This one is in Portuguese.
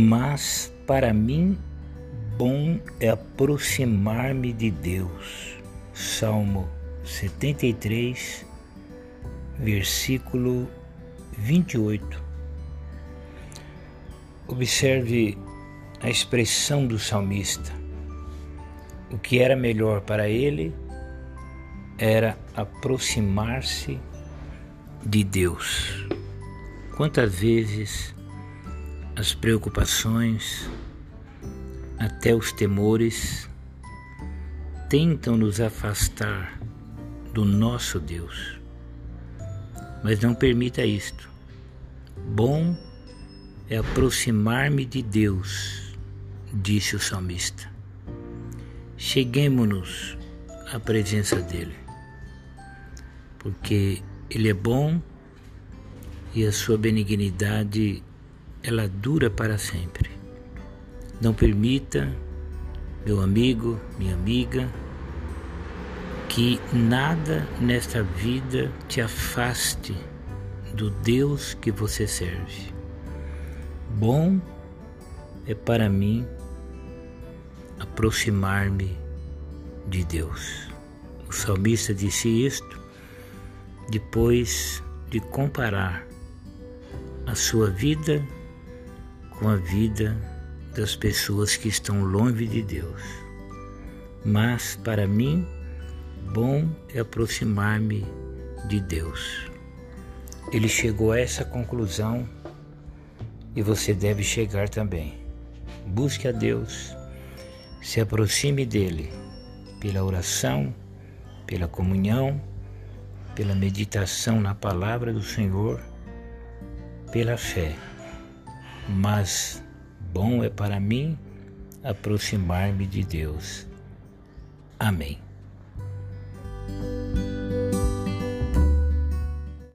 Mas para mim, bom é aproximar-me de Deus. Salmo 73, versículo 28. Observe a expressão do salmista. O que era melhor para ele era aproximar-se de Deus. Quantas vezes as preocupações, até os temores, tentam nos afastar do nosso Deus. Mas não permita isto. Bom é aproximar-me de Deus, disse o salmista. Cheguemos-nos à presença dele, porque ele é bom e a sua benignidade ela dura para sempre. Não permita, meu amigo, minha amiga, que nada nesta vida te afaste do Deus que você serve. Bom é para mim aproximar-me de Deus. O salmista disse isto depois de comparar a sua vida com a vida das pessoas que estão longe de Deus. Mas para mim, bom é aproximar-me de Deus. Ele chegou a essa conclusão e você deve chegar também. Busque a Deus, se aproxime dele pela oração, pela comunhão, pela meditação na palavra do Senhor, pela fé mas bom é para mim aproximar-me de Deus. Amém.